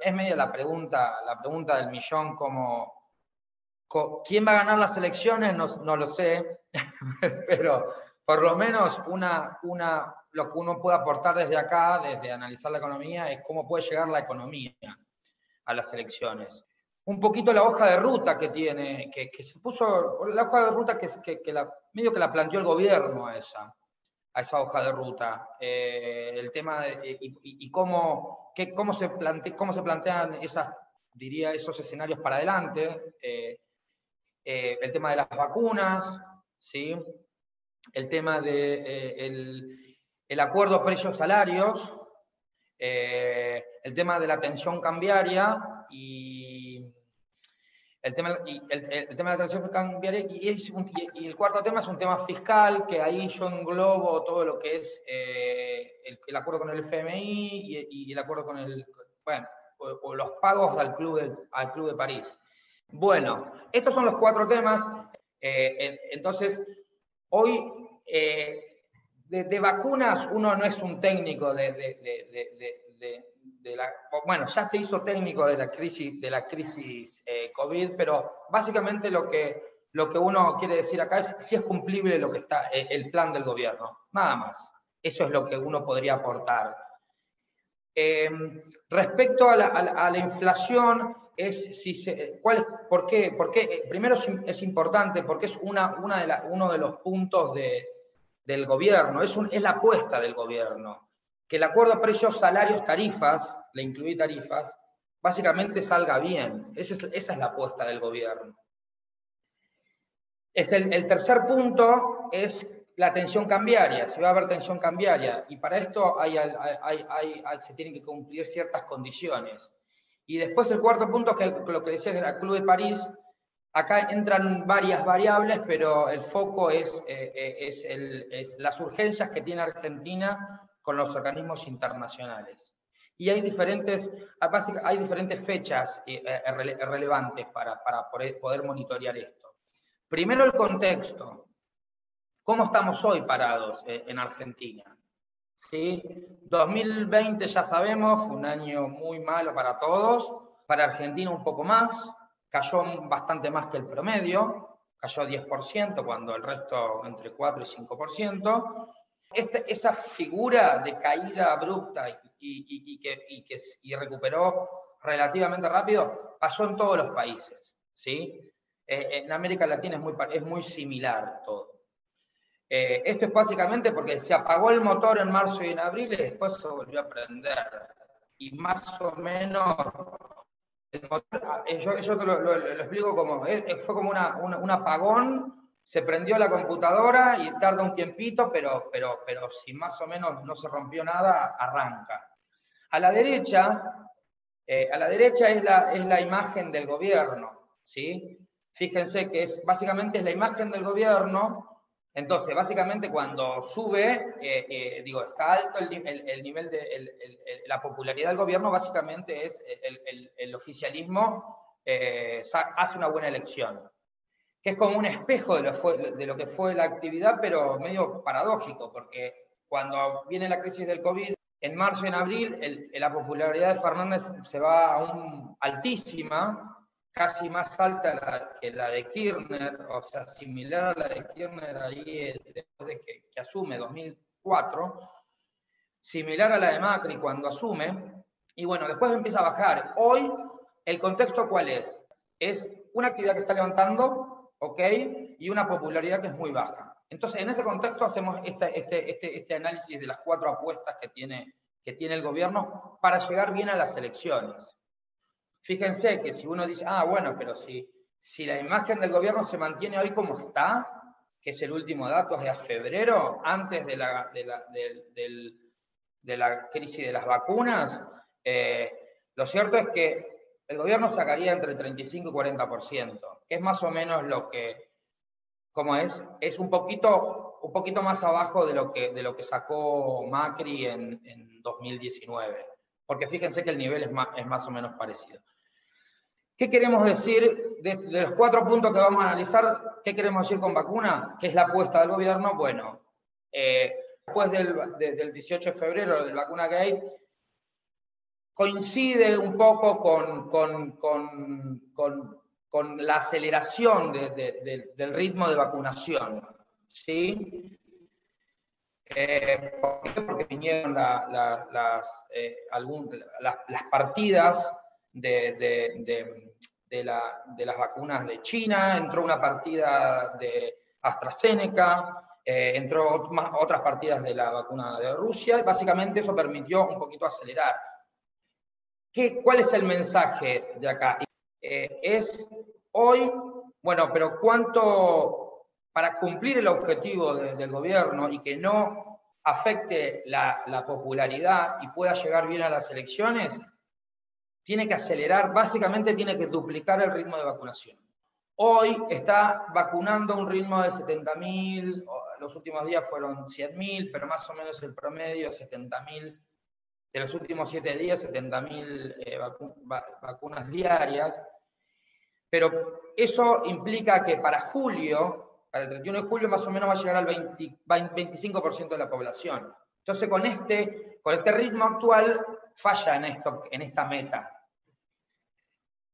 es media la pregunta, la pregunta del millón, como quién va a ganar las elecciones, no, no lo sé, pero por lo menos una, una, lo que uno puede aportar desde acá, desde analizar la economía, es cómo puede llegar la economía a las elecciones. Un poquito la hoja de ruta que tiene, que, que se puso, la hoja de ruta que, la, medio que la planteó el gobierno esa, a esa hoja de ruta. Eh, el tema de, y, cómo, que, cómo, se plante, cómo se plantean esas, diría, esos escenarios para adelante. Eh, eh, el tema de las vacunas, ¿sí? el tema de, eh, el, acuerdo precios-salarios, eh, el tema de la tensión cambiaria y el tema, y el, el, tema de la tensión cambiaria y, es y, el cuarto tema es un tema fiscal, que ahí yo englobo todo lo que es eh, el, acuerdo con el FMI y, el acuerdo con el, bueno, o, los pagos al Club, de, al Club de París. Bueno, estos son los cuatro temas. Eh, entonces, hoy eh, de, vacunas uno no es un técnico de, de, la... Bueno, ya se hizo técnico de la crisis, de la crisis eh, COVID, pero básicamente lo que, lo que uno quiere decir acá es si es cumplible lo que está, el plan del gobierno. Nada más. Eso es lo que uno podría aportar. Eh, respecto a la, inflación, es si se, ¿cuál por, qué, por qué? Primero es, es importante porque es una, una de la, uno de los puntos de, del gobierno, es, un, es la apuesta del gobierno. Que el acuerdo de precios, salarios, tarifas, le incluí tarifas, básicamente salga bien. Esa es, la apuesta del gobierno. El, tercer punto es la tensión cambiaria, si va a haber tensión cambiaria, y para esto se tienen que cumplir ciertas condiciones. Y después el cuarto punto, que lo que decía el Club de París, acá entran varias variables, pero el foco es, eh, es, las urgencias que tiene Argentina con los organismos internacionales. Y hay diferentes, hay diferentes fechas eh, relevantes para, para poder monitorear esto. Primero el contexto. ¿Cómo estamos hoy parados eh, en Argentina? ¿Sí? 2020 ya sabemos, fue un año muy malo para todos, para Argentina un poco más, cayó bastante más que el promedio, cayó 10% cuando el resto entre 4 y 5%. Este, esa figura de caída abrupta y, y, y, que, y, que, y recuperó relativamente rápido pasó en todos los países. ¿sí? Eh, en América Latina es muy, es muy similar todo. Eh, esto es básicamente porque se apagó el motor en marzo y en abril y después se volvió a prender. Y más o menos, motor, eh, yo, yo lo, lo, lo, explico como, eh, fue como una, una, un apagón, se prendió la computadora y tarda un tiempito, pero, pero, pero si más o menos no se rompió nada, arranca. A la derecha, eh, a la derecha es la, es la imagen del gobierno, ¿sí? Fíjense que es, básicamente es la imagen del gobierno entonces, básicamente cuando sube, eh, eh, digo, está alto el, el, el nivel de la popularidad del gobierno, básicamente es el, oficialismo hace una buena elección, que es como un espejo de lo, de lo, que fue la actividad, pero medio paradójico, porque cuando viene la crisis del COVID, en marzo y en abril, la popularidad de Fernández se va a un altísima, casi más alta que la de Kirchner, o sea, similar a la de Kirchner ahí eh, después de que, que, asume 2004, similar a la de Macri cuando asume, y bueno, después empieza a bajar. Hoy, ¿el contexto cuál es? Es una actividad que está levantando, ¿ok? Y una popularidad que es muy baja. Entonces, en ese contexto hacemos este, este, este, este análisis de las cuatro apuestas que tiene, que tiene el gobierno para llegar bien a las elecciones. Fíjense que si uno dice, ah, bueno, pero si, si la imagen del gobierno se mantiene hoy como está, que es el último dato, es de febrero, antes de la, de la, de, la crisis de las vacunas, eh, lo cierto es que el gobierno sacaría entre 35 y 40%, que es más o menos lo que, como es, es un poquito, un poquito más abajo de lo que, de lo que sacó Macri en, en 2019 porque fíjense que el nivel es más, es más o menos parecido. ¿Qué queremos decir de, los cuatro puntos que vamos a analizar? ¿Qué queremos decir con vacuna? ¿Qué es la apuesta del gobierno? Bueno, eh, después del, de, del 18 de febrero del Vacuna Gate, coincide un poco con, con, la aceleración del ritmo de vacunación. ¿sí? Eh. Porque vinieron las, eh, las, partidas de, las vacunas de China, entró una partida de AstraZeneca, eh, entró otras partidas de la vacuna de Rusia, y básicamente eso permitió un poquito acelerar. ¿Qué, ¿Cuál es el mensaje de acá? Es hoy, bueno, pero ¿cuánto para cumplir el objetivo del gobierno y que no afecte la, popularidad y pueda llegar bien a las elecciones, tiene que acelerar, básicamente tiene que duplicar el ritmo de vacunación. Hoy está vacunando a un ritmo de 70.000, los últimos días fueron 100.000, pero más o menos el promedio es 70.000, de los últimos siete días 70.000 eh, vacunas diarias. Pero eso implica que para julio para el 31 de julio más o menos va a llegar al 25% de la población. Entonces con este, con este ritmo actual falla en, esto, en esta meta.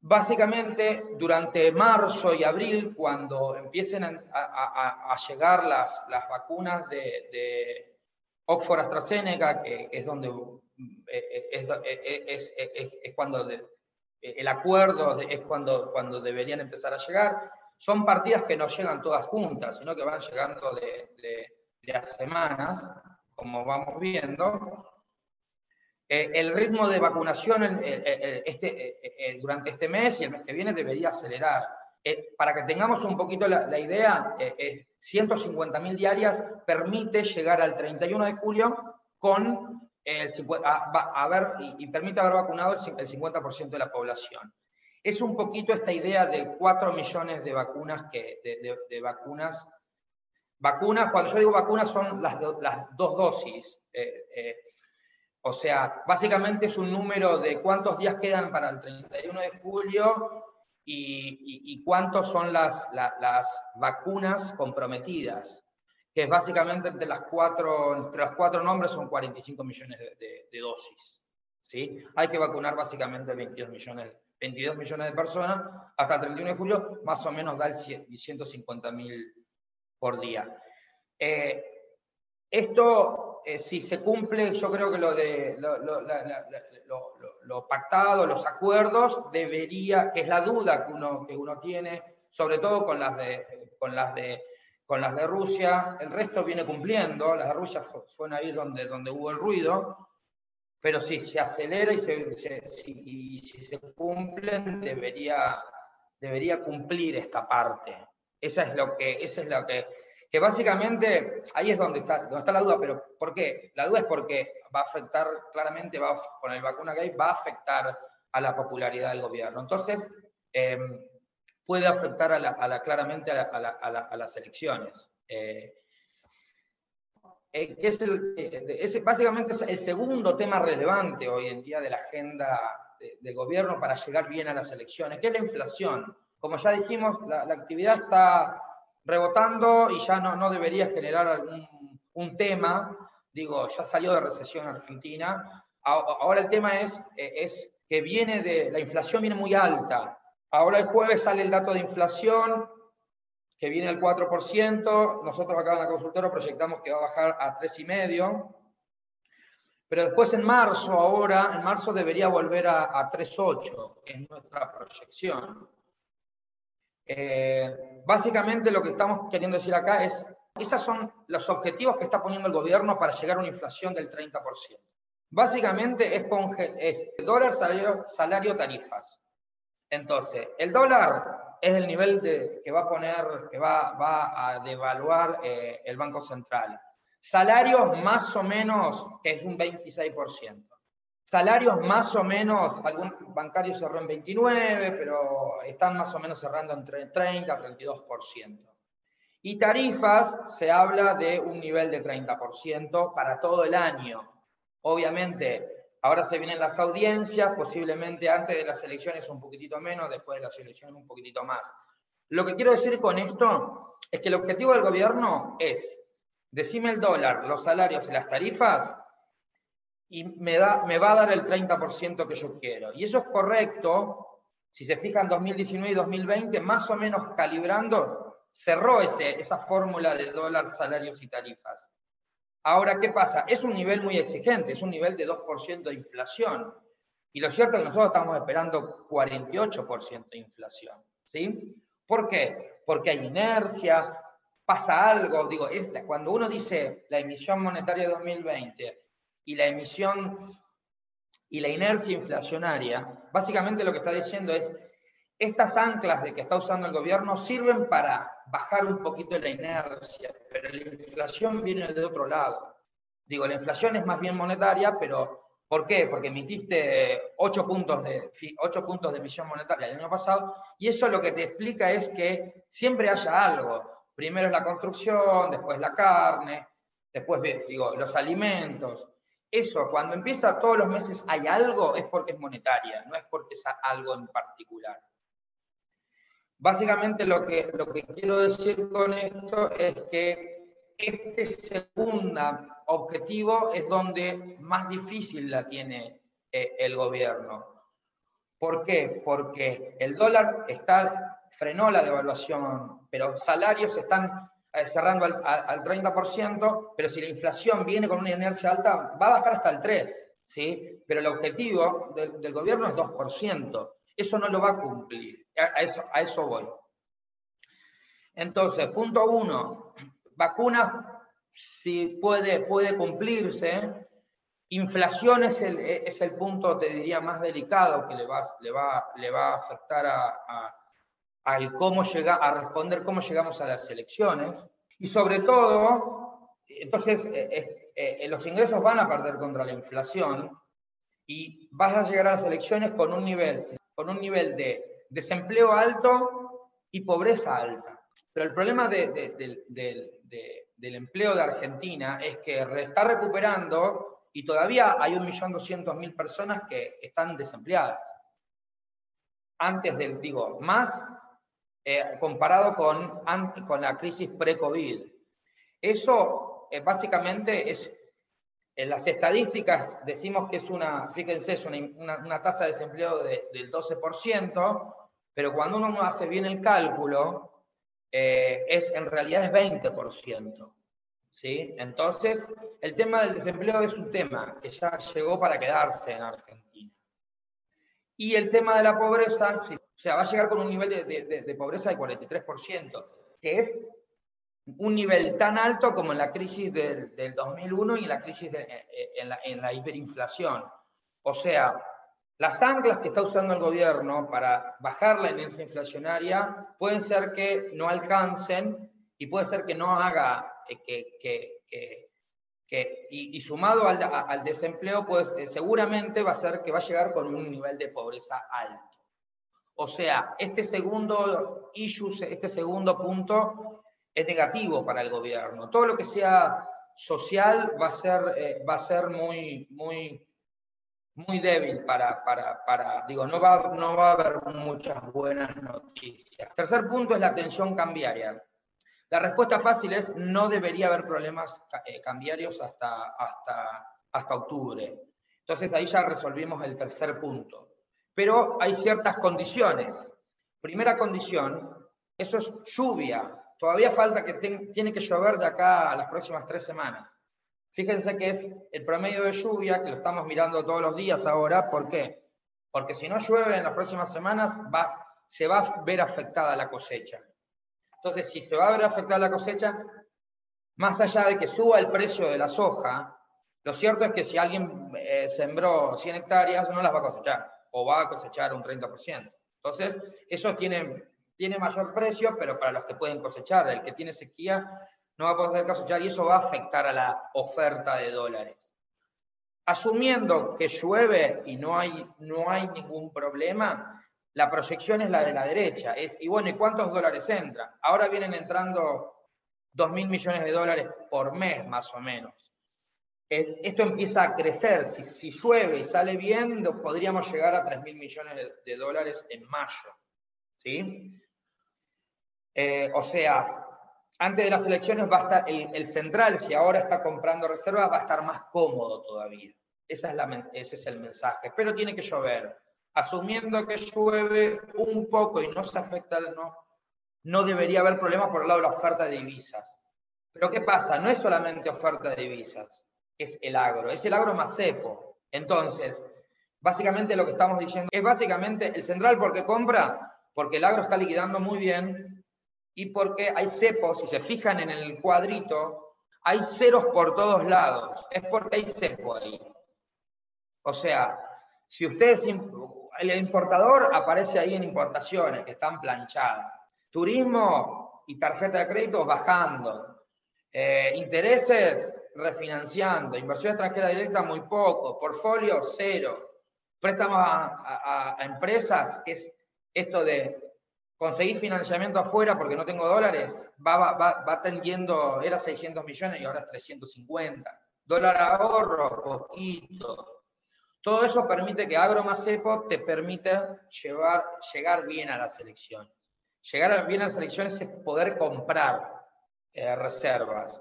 Básicamente, durante marzo y abril, cuando empiecen a, llegar las, las vacunas de, Oxford AstraZeneca, que es donde eh, eh, cuando el acuerdo es cuando, cuando deberían empezar a llegar, son partidas que no llegan todas juntas, sino que van llegando de, de, semanas, como vamos viendo. Eh, el ritmo de vacunación este, eh, durante este mes y el mes que viene debería acelerar. Eh, para que tengamos un poquito la, idea, 150.000 diarias permite llegar al 31 de julio con el, a, ver, y, permite haber vacunado el 50% de la población es un poquito esta idea de 4 millones de vacunas, que, de, vacunas. Vacunas, cuando yo digo vacunas son las, las dos dosis. Eh, eh, o sea, básicamente es un número de cuántos días quedan para el 31 de julio y, cuántos son las, las, vacunas comprometidas, que es básicamente entre las cuatro, entre los cuatro nombres son 45 millones de, de dosis. ¿sí? Hay que vacunar básicamente 22 millones 22 millones de personas, hasta el 31 de julio más o menos da el 150 mil por día. Eh, esto, eh, si se cumple, yo creo que lo, de, pactado, los acuerdos, debería, que es la duda que uno, que uno tiene, sobre todo con las de, con las de, con las de Rusia, el resto viene cumpliendo, las de Rusia fueron ahí donde, donde hubo el ruido, pero si se acelera y, si, se cumplen, debería, debería cumplir esta parte. Esa es lo que, esa es lo que, que básicamente ahí es donde está, donde está la duda, pero ¿por qué? La duda es porque va a afectar, claramente va, con el vacuna gay va a afectar a la popularidad del gobierno. Entonces, em, puede afectar a la, claramente a, las elecciones. Eh, eh, es, eh, básicamente es el segundo tema relevante hoy en día de la agenda de, gobierno para llegar bien a las elecciones, que es la inflación. Como ya dijimos, la, actividad está rebotando y ya no, no debería generar algún un tema. Digo, ya salió de recesión Argentina. Ahora el tema es, eh, es que viene de, la inflación viene muy alta. Ahora el jueves sale el dato de inflación, que viene al 4%, nosotros acá en la consultora proyectamos que va a bajar a 3,5%, pero después en marzo, ahora, en marzo debería volver a, 3,8%, es nuestra proyección. Eh, básicamente lo que estamos queriendo decir acá es, esos son los objetivos que está poniendo el gobierno para llegar a una inflación del 30%. Básicamente es, es dólar, salario, salario, tarifas. Entonces, el dólar es el nivel de, que va a poner, que va, a devaluar eh, el Banco Central. Salarios más o menos, que es un 26%. Salarios más o menos, algún bancario cerró en 29, pero están más o menos cerrando entre 30 y 32%. Y tarifas, se habla de un nivel de 30% para todo el año. Obviamente, Ahora se vienen las audiencias, posiblemente antes de las elecciones un poquitito menos, después de las elecciones un poquitito más. Lo que quiero decir con esto es que el objetivo del gobierno es, decime el dólar, los salarios y las tarifas, y me, da, me va a dar el 30% que yo quiero. Y eso es correcto, si se fijan 2019 y 2020, más o menos calibrando, cerró ese, esa fórmula de dólar, salarios y tarifas. Ahora, ¿qué pasa? Es un nivel muy exigente, es un nivel de 2% de inflación. Y lo cierto es que nosotros estamos esperando 48% de inflación. ¿sí? ¿Por qué? Porque hay inercia, pasa algo. Digo, cuando uno dice la emisión monetaria de 2020 y la emisión y la inercia inflacionaria, básicamente lo que está diciendo es, estas anclas de que está usando el gobierno sirven para bajar un poquito la inercia, pero la inflación viene de otro lado. Digo, la inflación es más bien monetaria, pero ¿por qué? Porque emitiste 8 puntos de, 8 puntos de emisión monetaria el año pasado, y eso lo que te explica es que siempre haya algo. Primero es la construcción, después la carne, después digo, los alimentos. Eso, cuando empieza todos los meses hay algo, es porque es monetaria, no es porque es algo en particular. Básicamente lo que, lo que quiero decir con esto es que este segundo objetivo es donde más difícil la tiene eh, el gobierno. ¿Por qué? Porque el dólar está, frenó la devaluación, pero salarios están cerrando al, al, 30%, pero si la inflación viene con una inercia alta, va a bajar hasta el 3%, ¿sí? Pero el objetivo del, gobierno es 2%. Eso no lo va a cumplir. A eso, voy. Entonces, punto uno, vacuna si puede, puede cumplirse. Inflación es el, es el punto, te diría, más delicado que le va, le va, le va a afectar a, cómo llega, a responder cómo llegamos a las elecciones. Y sobre todo, entonces, eh, eh, eh, los ingresos van a perder contra la inflación y vas a llegar a las elecciones con un nivel con un nivel de desempleo alto y pobreza alta. Pero el problema del empleo de Argentina es que está recuperando y todavía hay 1.200.000 personas que están desempleadas. Antes del, digo, más eh, comparado con, con la crisis pre-COVID. Eso eh, básicamente es en las estadísticas decimos que es una, fíjense, es una, tasa de desempleo del 12%, pero cuando uno hace bien el cálculo, eh, es, en realidad es 20%. ¿sí? Entonces, el tema del desempleo es un tema que ya llegó para quedarse en Argentina. Y el tema de la pobreza, o sea, va a llegar con un nivel de, de, pobreza de 43%, que es un nivel tan alto como en la crisis del, 2001 y en la crisis de, eh, eh, en, la, hiperinflación. O sea, las anclas que está usando el gobierno para bajar la inercia inflacionaria pueden ser que no alcancen y puede ser que no haga eh, que, y, sumado al, desempleo, pues seguramente va a ser que va a llegar con un nivel de pobreza alto. O sea, este segundo issue, este segundo punto es negativo para el gobierno. Todo lo que sea social va a ser, eh, va a ser muy, muy, muy débil para, para, para, digo, no va, no va a haber muchas buenas noticias. Tercer punto es la tensión cambiaria. La respuesta fácil es no debería haber problemas eh, cambiarios hasta, hasta, hasta octubre. Entonces ahí ya resolvimos el tercer punto. Pero hay ciertas condiciones. Primera condición, eso es lluvia. Todavía falta que tiene que llover de acá a las próximas tres semanas. Fíjense que es el promedio de lluvia, que lo estamos mirando todos los días ahora. ¿Por qué? Porque si no llueve en las próximas semanas, se va a ver afectada la cosecha. Entonces, si se va a ver afectada la cosecha, más allá de que suba el precio de la soja, lo cierto es que si alguien eh, sembró 100 hectáreas, no las va a cosechar, o va a cosechar un 30%. Entonces, eso tiene tiene mayor precio, pero para los que pueden cosechar, el que tiene sequía no va a poder cosechar y eso va a afectar a la oferta de dólares. Asumiendo que llueve y no hay, no hay ningún problema, la proyección es la de la derecha. Es, y bueno, ¿y cuántos dólares entran? Ahora vienen entrando 2 mil millones de dólares por mes, más o menos. Esto empieza a crecer. Si, si llueve y sale bien, podríamos llegar a 3 mil millones de, de dólares en mayo. ¿Sí? Eh, o sea, antes de las elecciones va a estar el, central, si ahora está comprando reservas, va a estar más cómodo todavía. ese es el mensaje. Pero tiene que llover. Asumiendo que llueve un poco y no se afecta, no, no debería haber problema por el lado de la oferta de divisas. Pero ¿qué pasa? No es solamente oferta de divisas, es el agro, es el agro más cepo. Entonces, básicamente lo que estamos diciendo es básicamente el central porque compra, porque el agro está liquidando muy bien y porque hay cepos, si se fijan en el cuadrito, hay ceros por todos lados. Es porque hay cepo ahí. O sea, si ustedes, el importador aparece ahí en importaciones que están planchadas. Turismo y tarjeta de crédito bajando. Eh, intereses refinanciando. Inversión extranjera directa muy poco. Portfolio cero. Préstamos a, a empresas es esto de conseguir financiamiento afuera porque no tengo dólares, va, va, va, tendiendo, era 600 millones y ahora es 350. Dólar ahorro, poquito. Todo eso permite que AgroMacepo te permite llevar, llegar bien a las elecciones. Llegar bien a las elecciones es poder comprar eh, reservas.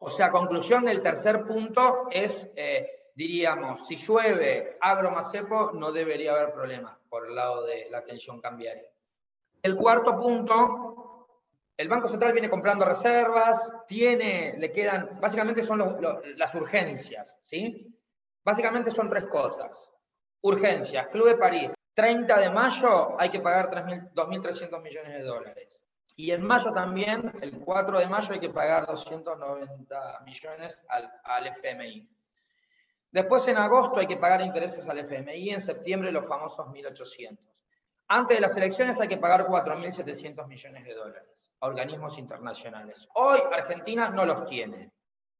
O sea, conclusión del tercer punto es, eh, diríamos, si llueve AgroMacepo no debería haber problema por el lado de la tensión cambiaria. El cuarto punto, el Banco Central viene comprando reservas, tiene, le quedan, básicamente son las urgencias, ¿sí? Básicamente son tres cosas. Urgencias, Club de París, 30 de mayo hay que pagar 2.300 millones de dólares. Y en mayo también, el 4 de mayo, hay que pagar 290 millones al, al, FMI. Después en agosto hay que pagar intereses al FMI, en septiembre los famosos 1.800. Antes de las elecciones hay que pagar 4.700 millones de dólares a organismos internacionales. Hoy Argentina no los tiene.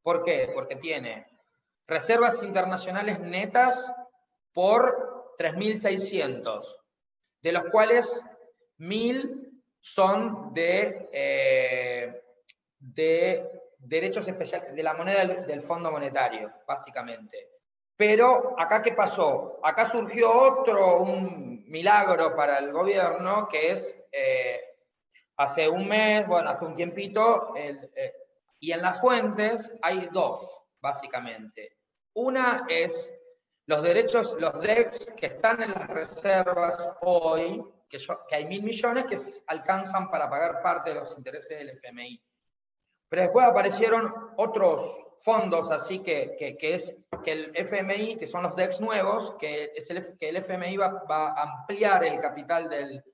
¿Por qué? Porque tiene reservas internacionales netas por 3.600, de los cuales 1.000 son de, eh, de derechos especiales, de la moneda del Fondo Monetario, básicamente. Pero acá, ¿qué pasó? Acá surgió otro, un milagro para el gobierno, que es eh, hace un mes, bueno, hace un tiempito, eh, y en las fuentes hay dos, básicamente. Una es los derechos, los DEX que están en las reservas hoy, que, que hay mil millones que alcanzan para pagar parte de los intereses del FMI. Pero después aparecieron otros fondos, así que, que, es que el FMI, que son los DEX nuevos, que, es el, que el FMI va, a ampliar el capital del,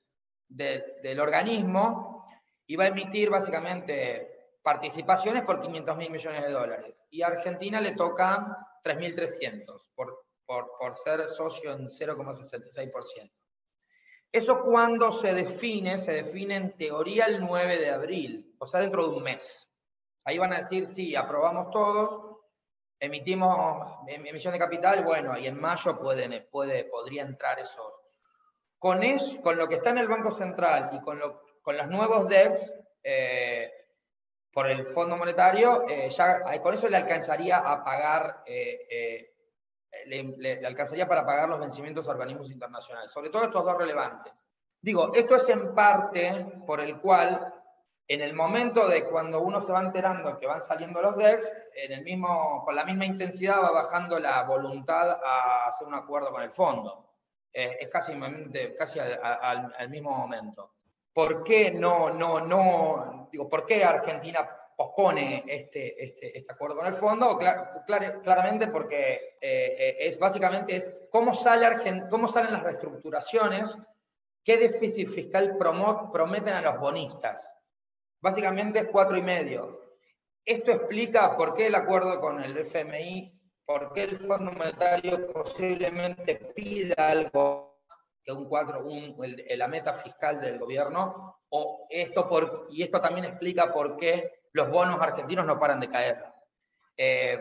del organismo y va a emitir básicamente participaciones por 500 mil millones de dólares. Y a Argentina le tocan 3.300 por, por, por ser socio en 0,66%. Eso cuando se define, se define en teoría el 9 de abril, o sea, dentro de un mes. Ahí van a decir, sí, aprobamos todos, emitimos emisión de capital, bueno, y en mayo pueden, puede, podría entrar eso. Con, eso, con lo que está en el Banco Central y con, lo, con los nuevos DEX, por el Fondo Monetario, eh, ya con eso le alcanzaría a pagar, eh, le, le, alcanzaría para pagar los vencimientos a organismos internacionales, sobre todo estos dos relevantes. Digo, esto es en parte por el cual en el momento de cuando uno se va enterando que van saliendo los DEX, en el mismo, con la misma intensidad va bajando la voluntad a hacer un acuerdo con el fondo. Eh, es casi, casi al, mismo momento. ¿Por qué no, no, no, digo, por qué Argentina pospone este, este, este acuerdo con el fondo? claramente porque eh, eh, es básicamente es cómo, sale cómo salen las reestructuraciones, qué déficit fiscal prometen a los bonistas Básicamente es cuatro y medio. Esto explica por qué el acuerdo con el FMI, por qué el Fondo Monetario posiblemente pida algo que un cuatro, un, la meta fiscal del gobierno, o esto por, y esto también explica por qué los bonos argentinos no paran de caer. Eh,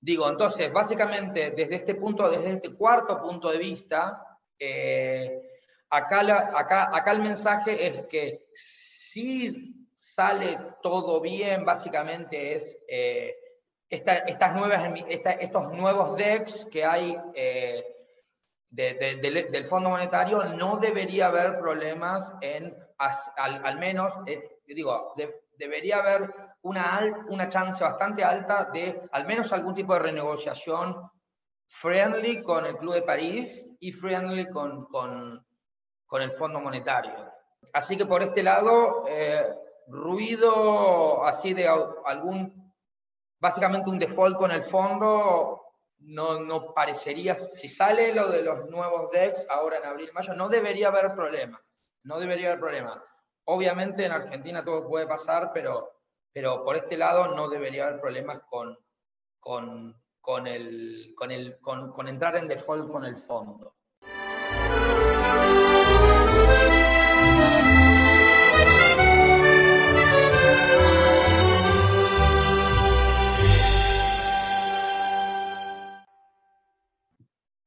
digo, entonces, básicamente, desde este punto, desde este cuarto punto de vista, eh, acá, acá, acá el mensaje es que si sale todo bien, básicamente es eh, estas nuevas, estos nuevos DEX que hay eh, del Fondo Monetario, no debería haber problemas en, al, menos, eh, digo, debería haber una, una chance bastante alta de al menos algún tipo de renegociación friendly con el Club de París y friendly con, con, con el Fondo Monetario. Así que por este lado, eh, ruido así de algún, básicamente un default con el fondo, no, no parecería, si sale lo de los nuevos DEX ahora en abril, mayo, no debería haber problema, no debería haber problema. Obviamente en Argentina todo puede pasar, pero, pero por este lado no debería haber problemas con, con, con, el, con, el, con, con entrar en default con el fondo.